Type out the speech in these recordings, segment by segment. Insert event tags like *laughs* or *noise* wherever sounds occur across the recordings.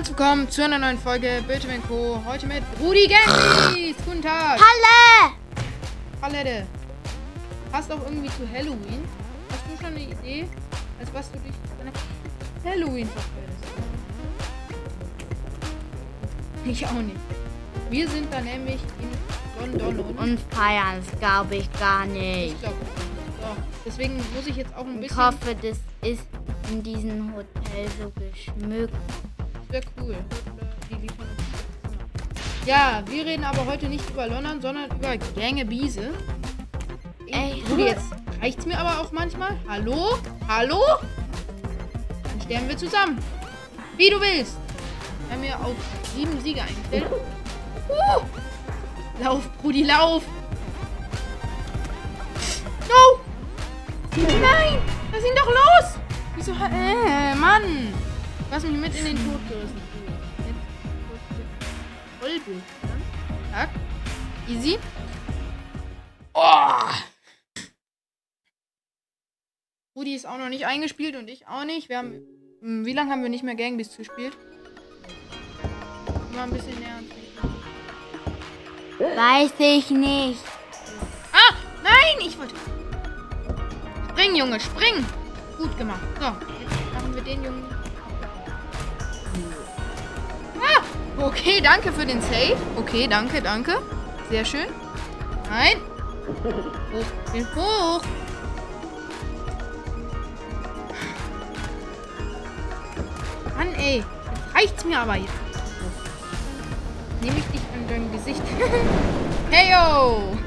Herzlich willkommen zu einer neuen Folge Bildschirm Co. Heute mit Rudi Gensys. Guten Tag. Halle! Palette. Passt auch irgendwie zu Halloween. Hast du schon eine Idee, als was du dich an Halloween verkleidest? Ich auch nicht. Wir sind da nämlich in London und Und feiern es, glaube ich, gar nicht. ich glaube so. Deswegen muss ich jetzt auch ein Ich bisschen. hoffe, das ist in diesem Hotel so geschmückt. Wäre cool. Ja, wir reden aber heute nicht über London, sondern über Gänge Biese. Ey, Rudi, jetzt reicht's mir aber auch manchmal. Hallo? Hallo? Dann sterben wir zusammen. Wie du willst. Wir haben mir auf sieben Siege eingestellt. Uh! Lauf, Brudi, lauf! No! Nein! Lass ihn doch los! Wieso? Äh, Mann! Du hast mich mit in den Tod gerissen. Vollbild. Tag. Easy. Oh! Rudi ist auch noch nicht eingespielt und ich auch nicht. Wir haben. Hm, Wie lange haben wir nicht mehr Gangbeasts gespielt? Mal ein bisschen näher ans. Weiß ich nicht. Ah! Nein! Ich wollte. Spring, Junge, spring! Gut gemacht. So, jetzt machen wir den Jungen. Okay, danke für den Save. Okay, danke, danke. Sehr schön. Nein! Hoch, bin hoch! Mann, ey. Reicht's mir aber jetzt. Nehme ich dich an dein Gesicht. *laughs* hey, yo!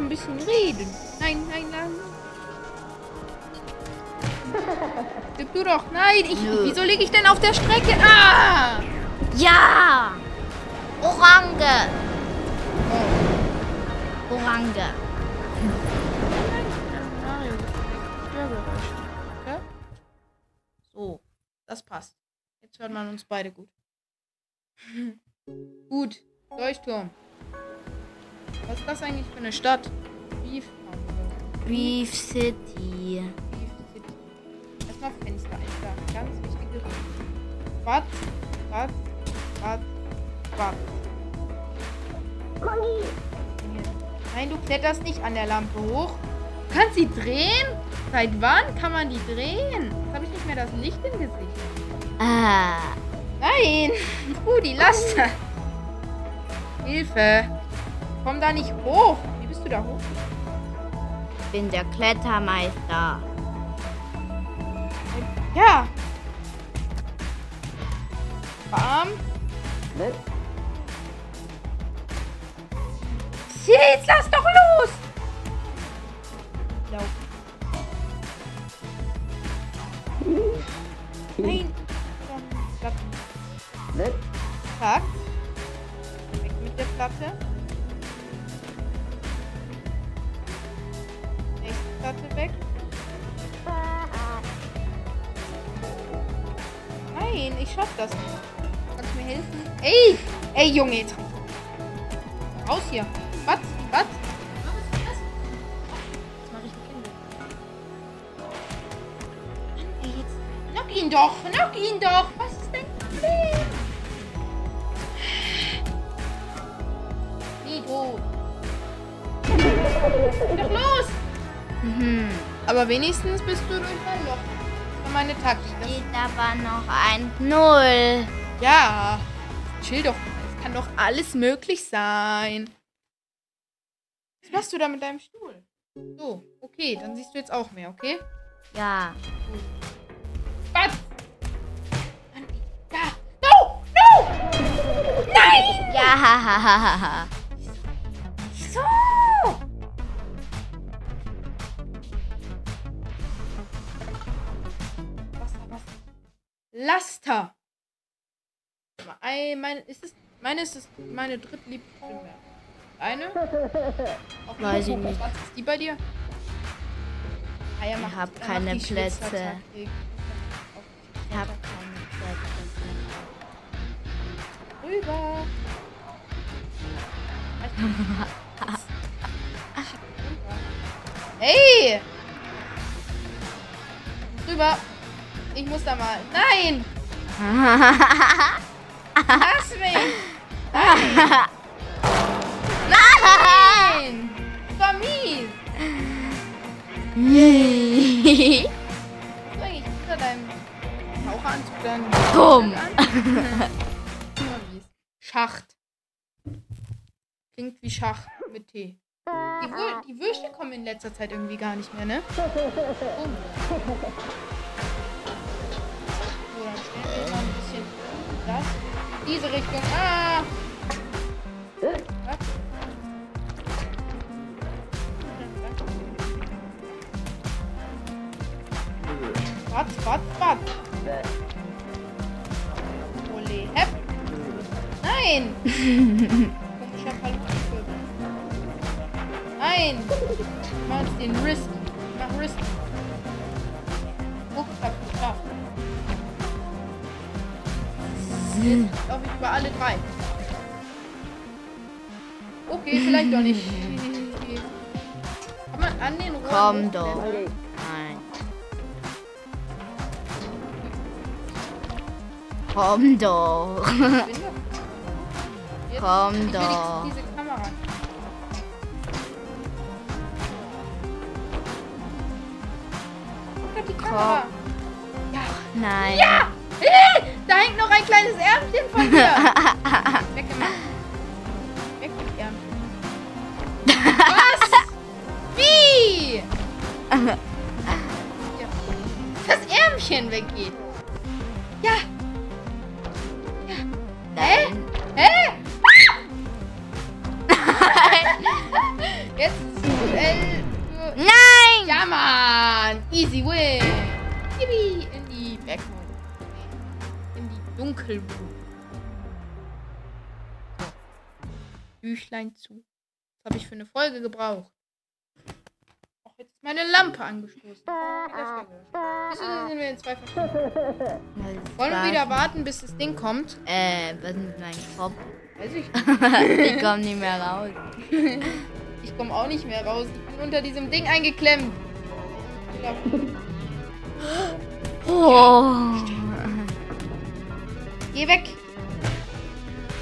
Ein bisschen reden. Nein, nein, nein. Gib du doch. Nein, ich. Nö. Wieso liege ich denn auf der Strecke? Ah! Ja! Orange! Orange. Störgeräusche. Okay? So, das passt. Jetzt hört man uns beide gut. *laughs* gut, Leuchtturm. Was ist das eigentlich für eine Stadt? Beef. Beef City. Beef City. Erstmal Fenster einschlagen. Ganz wichtige Regel. Bad, Bad, Bad, Bad. Nein, du kletterst nicht an der Lampe hoch. Du kannst sie drehen? Seit wann kann man die drehen? Jetzt habe ich nicht mehr das Licht im Gesicht. Ah. Nein! Rudi, lass das! Hilfe! Komm da nicht hoch! Wie bist du da hoch? Ich bin der Klettermeister. Ja! Bam! Jetzt lass doch Knock ihn doch! Was ist dein Problem? Nico! Geh doch los! Mhm. Aber wenigstens bist du durch mein Loch. Das war meine Taktik. Das Geht aber noch ein Null. Ja, chill doch mal. Es kann doch alles möglich sein. Was machst du da mit deinem Stuhl? So, okay, dann siehst du jetzt auch mehr, okay? Ja. Was? Nein! Ja, ha, ha, ha, ha. So! Laster. Meine ist, es, meine ist es meine drittliebste Stimme. Eine? Auf Weiß ich nicht. Was ist die bei dir? Ah, ja, ich hab keine Plätze. Ich hab keine. Rüber. Hey! Rüber. Ich muss da mal. Nein! Lass mich! Nein! Nein! War mies! Was ist eigentlich unter deinem Taucheranzug dann? Bumm. Schacht. Klingt wie Schach mit T. Die, Wür die Würste kommen in letzter Zeit irgendwie gar nicht mehr, ne? Bumm. So, dann stellen wir mal ein bisschen das. *laughs* Diese Richtung. Ah! Was? Was, was, was? Nein! *laughs* Komischer Palutenkürbis. Nein! Ich mach jetzt den Risk. Ich mach Risk. Oh, ich hab's geschafft. Jetzt laufe ich über alle drei. Okay, vielleicht doch nicht. *laughs* Kann man an den Rohren Komm doch. Nein. Komm doch. Doch- Komm doch. Guck doch die Kamera. Ja. Nein. Ja! Da hängt noch ein kleines Ärmchen von dir. Weggemacht. *laughs* Weg mit Ärmchen. *laughs* Was? Wie? *laughs* Das Ärmchen weggeht. Ja. Nein! Ja, Mann! Easy win! Yippie! In die Backroom. In die Dunkelroom. So. Büchlein zu. Was habe ich für eine Folge gebraucht? Auch jetzt ist meine Lampe angestoßen. Wieso sind wir in zwei? Wollen wir wieder warten, bis das Ding kommt? Äh, was ist meinem Kopf? Weiß ich *laughs* nicht. ich komm nicht mehr raus. *laughs* Ich komme auch nicht mehr raus. Ich bin unter diesem Ding eingeklemmt. Oh. Geh weg.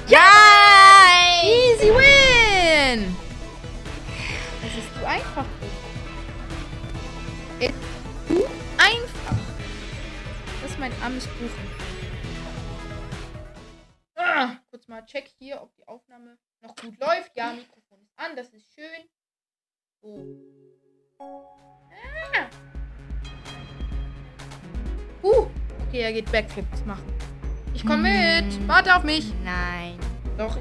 Nein! Easy win! Das ist zu einfach. Ist zu einfach. Das ist mein armes Buch. Ah, kurz mal check hier, ob die Aufnahme noch gut läuft. Ja, Mikrofon an, das ist schön. So. Ah. Uh, okay, er geht Backflips machen. Ich komme mit. Warte auf mich. Nein. Doch,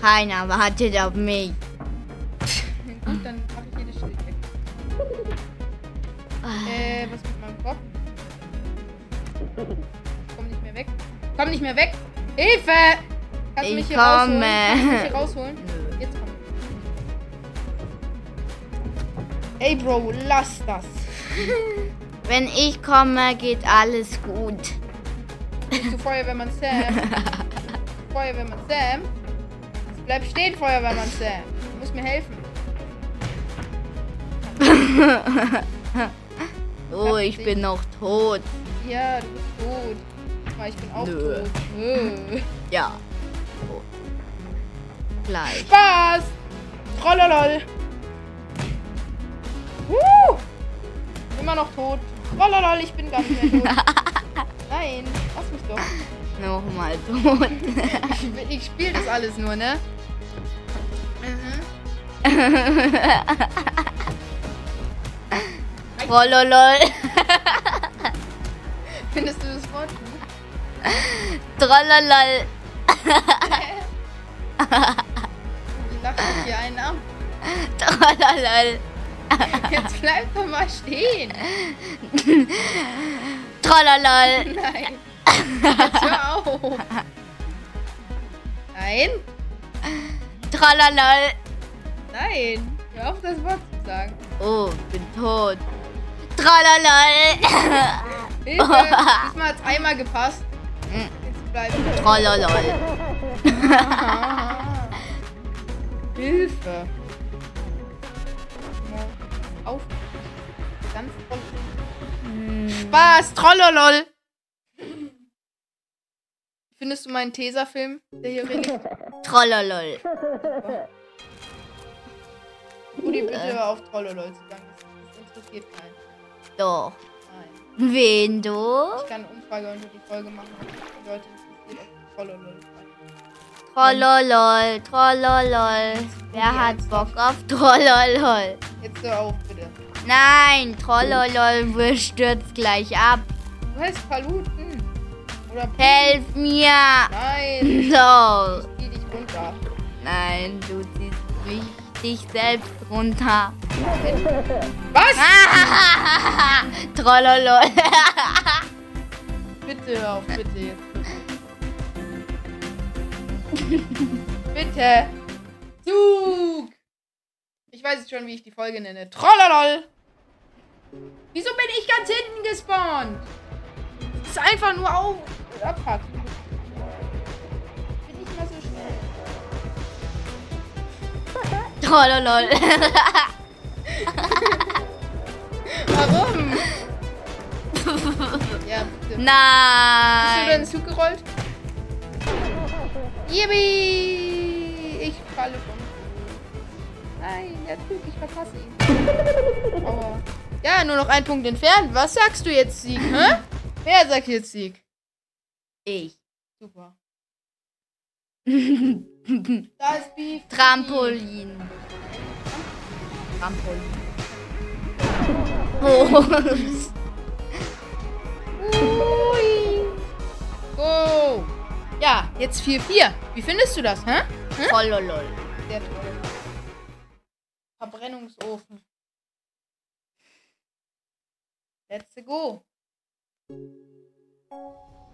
Keiner wartet auf mich. *laughs* Gut, dann mache ich das Schild weg. Äh, was mit meinem Kopf? Komm nicht mehr weg. Komm nicht mehr weg. Hilfe! Kannst du mich Ich hier rausholen? komme. Kannst du mich hier rausholen? *laughs* Ey, Bro, lass das. *laughs* Wenn ich komme, geht alles gut. Bist du Feuerwehrmann Sam? *laughs* Feuerwehrmann Sam? Bleib stehen, Feuerwehrmann Sam. Du musst mir helfen. *laughs* Oh, ich bin noch tot. Ja, du bist tot. Ich bin auch Nö. tot. Nö. Ja. Tot. Gleich. Spaß! Trollolol! Uh! Immer noch tot. Trollolol, ich bin gar nicht mehr tot. *laughs* Nein, lass mich doch. Nochmal tot. *laughs* Ich, ich spiele das alles nur, ne? Mhm. Trollolol. *laughs* Findest du das Wort gut? Trollolol. Lache mich hier einen ab. Trollolol. *laughs* Jetzt bleib doch mal stehen. *laughs* Trollolol. Nein. *laughs* Jetzt hör auf. Nein, Tralalal. nein. Hör auf, das Wort zu sagen. Oh, bin tot. Tralalal. Hilfe. Diesmal hat es einmal gepasst. Jetzt bleiben. Tralalal. Hilfe. Auf. Ganz voll. Hm. Spaß, Trollolol. Findest du meinen Tesafilm, der hier liegt? *laughs* Tralalal. Rudi, bitte hör auf Trollolol zu sagen. Das interessiert keinen. Doch. Nein. Wen du? Ich kann eine Umfrage unter die Folge machen. ob Die Leute interessiert, ob Trollolol. Trollolol, trollolol. Wer hat Bock auf Trollolol? Jetzt hör auf, bitte. Nein, Trollolol stürzt gleich ab. Du heißt Paluten. Oder P. Helf mir! Nein. *laughs* So. Ich zieh dich runter. Nein, du ziehst mich dich selbst runter. Was? *laughs* Trollolol. *laughs* Bitte hör auf, bitte jetzt. *laughs* bitte. Zug. Ich weiß jetzt schon, wie ich die Folge nenne. Trollolol. Wieso bin ich ganz hinten gespawnt? Das ist einfach nur auf. Abfuck. Bin ich mal so schnell. *laughs* *laughs* Trollolol. Warum? ja, bitte. Bist du Nein. in den Zug gerollt? Yippie! Ich falle vom Zug. Nein, der Zug, ich verpasse ihn. *laughs* Aua. Ja, nur noch ein Punkt entfernt. Was sagst du jetzt, Sieg? Hä? Wer sagt jetzt Sieg? Ich. Super. *laughs* Da ist Beef. Trampolin. Trampolin. Oh. *laughs* Ui. Go. Ja, jetzt 4-4. Wie findest du das, hä? Trollolol. Sehr toll. Verbrennungsofen. Let's go.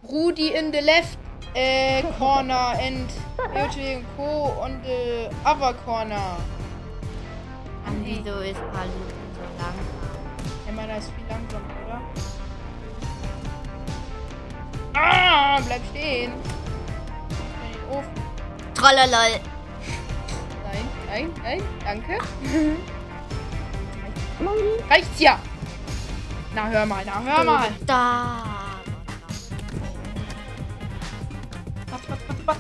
Rudi in the left äh, corner and Beauty and Co. on the other corner. Und wieso ist Paluten so langsam? Ja, meiner ist viel langsamer, oder? Ah, bleib stehen. Ofen. Trollolol. Nein, nein, nein, danke. *laughs* Reicht's ja. Na, hör mal, na, hör mal. Da. Was, was, was, was?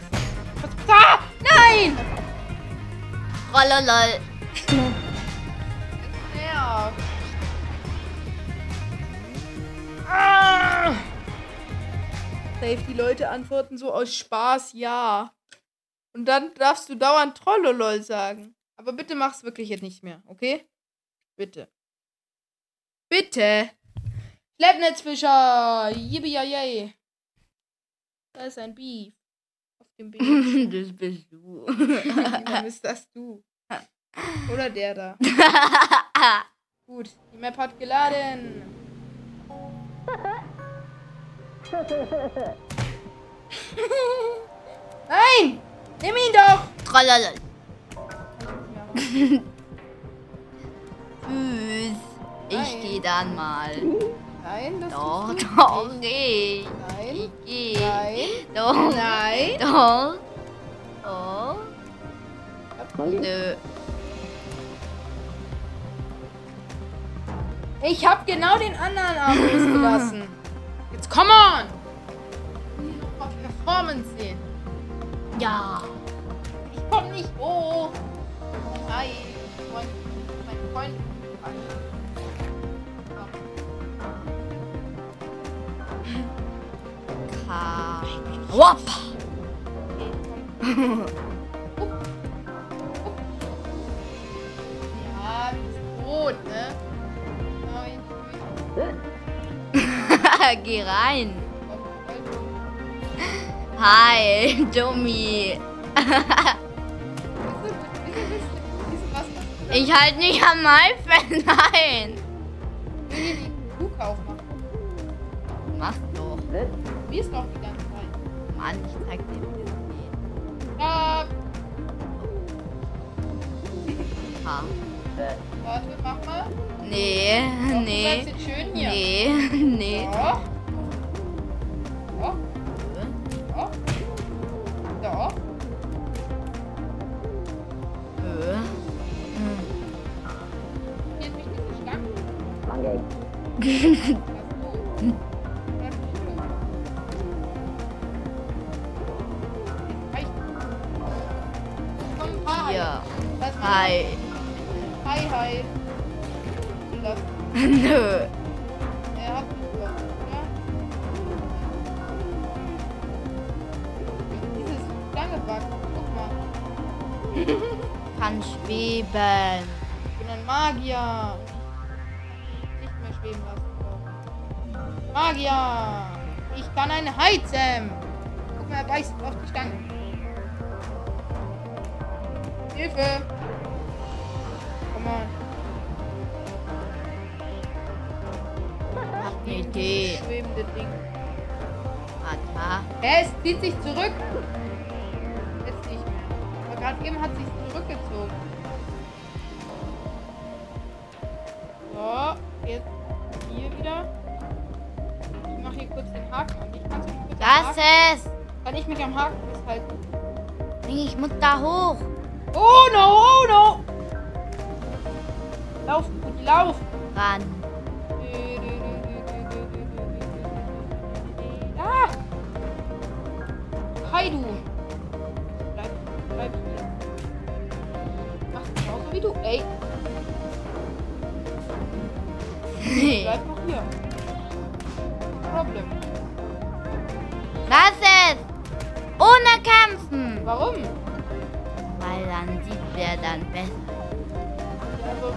Was, was? Ah, nein! Trollolol. Safe, die Leute antworten so aus Spaß, ja. Und dann darfst du dauernd Trollolol sagen. Aber bitte mach's wirklich jetzt nicht mehr, okay? Bitte. Bitte. Schleppnetzfischer. Yippie Da ist ein Beef. Auf dem Bild. *laughs* Das bist du. *laughs* Dann ist das du. Oder der da. *laughs* Gut, die Map hat geladen. *laughs* Nein! Nimm ihn doch! Trollolol. Tschüss. *laughs* Ich gehe dann mal. Nein, das Doch, du doch, nicht. geh. Nein, Ich geh. nein, Doch. nein. Doch. Doch. Nö. Ich hab genau den anderen Arm losgelassen. Jetzt come on! Ich will hier noch mal Performance sehen. Ja. Ich komm nicht hoch. Nein, Freund, mein Freund. Wop. *laughs* Geh rein. Hi, Dummy. Ich halt nicht am iPad, nein. aufmachen. Mach doch. probier's doch die ganze Zeit. Mann, ich zeig dir, wie das geht. Ja, Ha. Warte, mach mal. Nee, Doch, Du nee. jetzt schön hier. Nee, *laughs* nee. Doch. Doch. Doch. Doch. Äh. *laughs* Hi. Hi. Hi. Nö. Er hat mich überrascht, oder? Dieses Schlange backt. Guck mal. *laughs* Kann schweben. Ich bin ein Magier. Nicht mehr schweben lassen. Magier. Ich kann eine heizen. Guck mal, er beißt auf die Stange. Hilfe. Eine Idee. Schwebende Ding. Warte. Hä, es zieht sich zurück. Jetzt nicht mehr. Aber gerade eben hat sich zurückgezogen. So, jetzt hier wieder. Ich mache hier kurz den Haken an. Ich kannst du mich Haken, es. Kann ich mich am Haken festhalten? Ich muss da hoch. Oh no, oh no! Lauf, Pudi, lauf! Ran. Ah! Hi, du! Bleib, bleib hier. Mach's genauso wie du. Ey, *laughs* bleib noch hier. Problem. Lass es. Ohne kämpfen. Warum? Weil dann sieht wer dann besser. Also,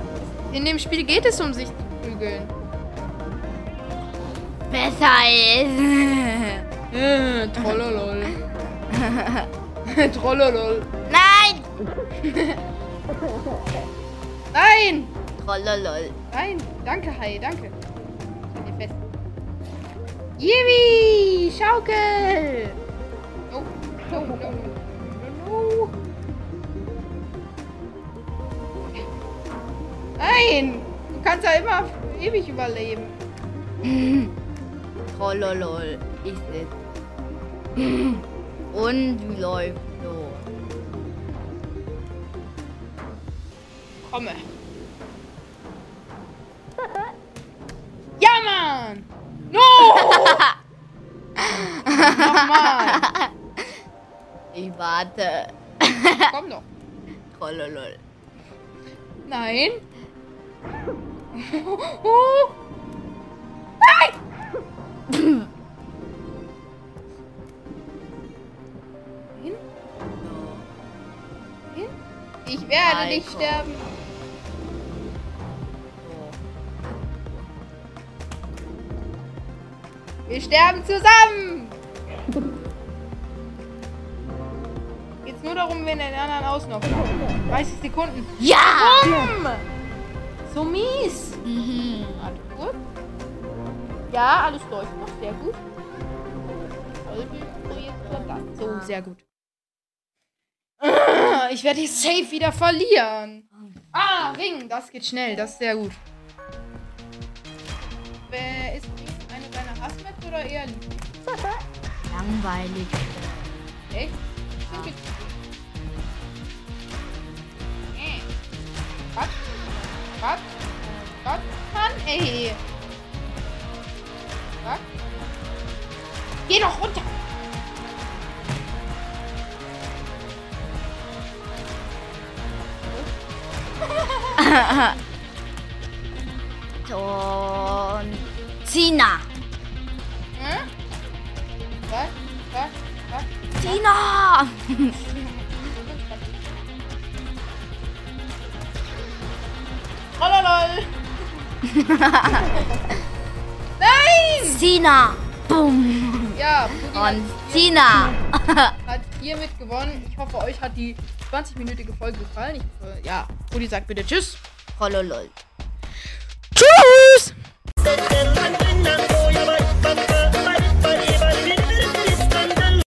in dem Spiel geht es um sich zu prügeln. Besser ist. *laughs* Äh, trollolol. *laughs* trollolol. Nein. Nein! Trollolol. Nein, danke, Hai, danke. Yippie! Schaukel! Nein! Du kannst ja immer ewig überleben. *laughs* Trollolol ist es. *laughs* Und wie läuft so? Komme. *laughs* Ja, Mann! No! Nochmal! Ich warte. Komm doch. Trollolol. Nein. Nein! Hin? Hin? Ich werde Nein, nicht komm. sterben. Wir sterben zusammen. Geht's nur darum, wen den anderen ausnockt. 30 Sekunden. Ja! Warum? So mies. Mhm. Warte kurz. Ja, alles läuft noch. Sehr gut. Das. So, sehr gut. Ah, Ich werde jetzt safe wieder verlieren. Ah, Ring. Das geht schnell. Das ist sehr gut. Wer ist Ring eine deiner Hassmaps oder eher lieb? Langweilig. Echt? Sind wir Was? Was? Mann, ey. Was? Geh doch runter. John Cena. Hm? Was? Was? Was? Cena! Rololol. *laughs* Nein! Cena! Boom! Ja, Und Cena! *laughs* hat hiermit gewonnen. Ich hoffe, euch hat die 20-minütige Folge gefallen. Ich hoffe, ja, Pudi sagt bitte Tschüss. Trollolol. Tschüss!